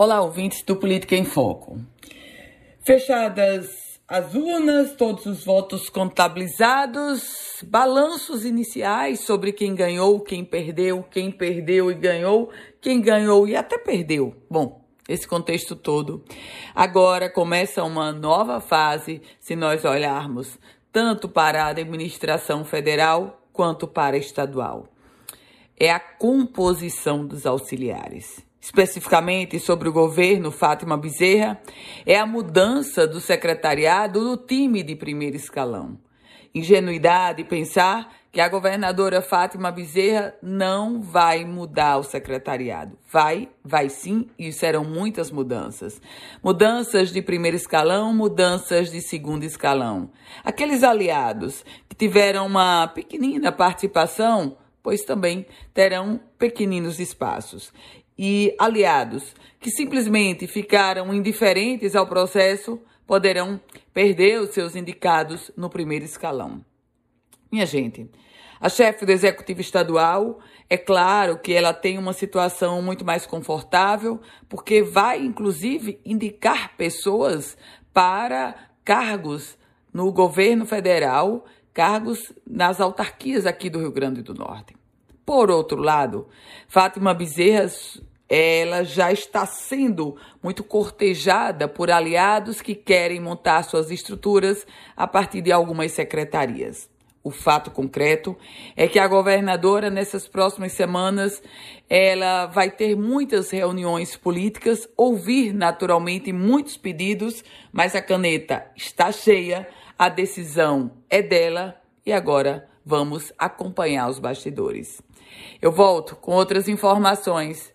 Olá, ouvintes do Política em Foco. Fechadas as urnas, todos os votos contabilizados, balanços iniciais sobre quem ganhou, quem perdeu, quem perdeu e ganhou, quem ganhou e até perdeu. Bom, esse contexto todo. Agora começa uma nova fase, se nós olharmos tanto para a administração federal quanto para a estadual. É a composição dos auxiliares especificamente sobre o governo Fátima Bezerra, é a mudança do secretariado do time de primeiro escalão. Ingenuidade pensar que a governadora Fátima Bezerra não vai mudar o secretariado. Vai, vai sim, e serão muitas mudanças. Mudanças de primeiro escalão, mudanças de segundo escalão. Aqueles aliados que tiveram uma pequenina participação pois também terão pequeninos espaços e aliados que simplesmente ficaram indiferentes ao processo poderão perder os seus indicados no primeiro escalão. Minha gente, a chefe do executivo estadual, é claro que ela tem uma situação muito mais confortável, porque vai inclusive indicar pessoas para cargos no governo federal, cargos nas autarquias aqui do Rio Grande do Norte. Por outro lado, Fátima Bezerra ela já está sendo muito cortejada por aliados que querem montar suas estruturas a partir de algumas secretarias. O fato concreto é que a governadora nessas próximas semanas ela vai ter muitas reuniões políticas, ouvir naturalmente muitos pedidos, mas a caneta está cheia, a decisão é dela e agora vamos acompanhar os bastidores. Eu volto com outras informações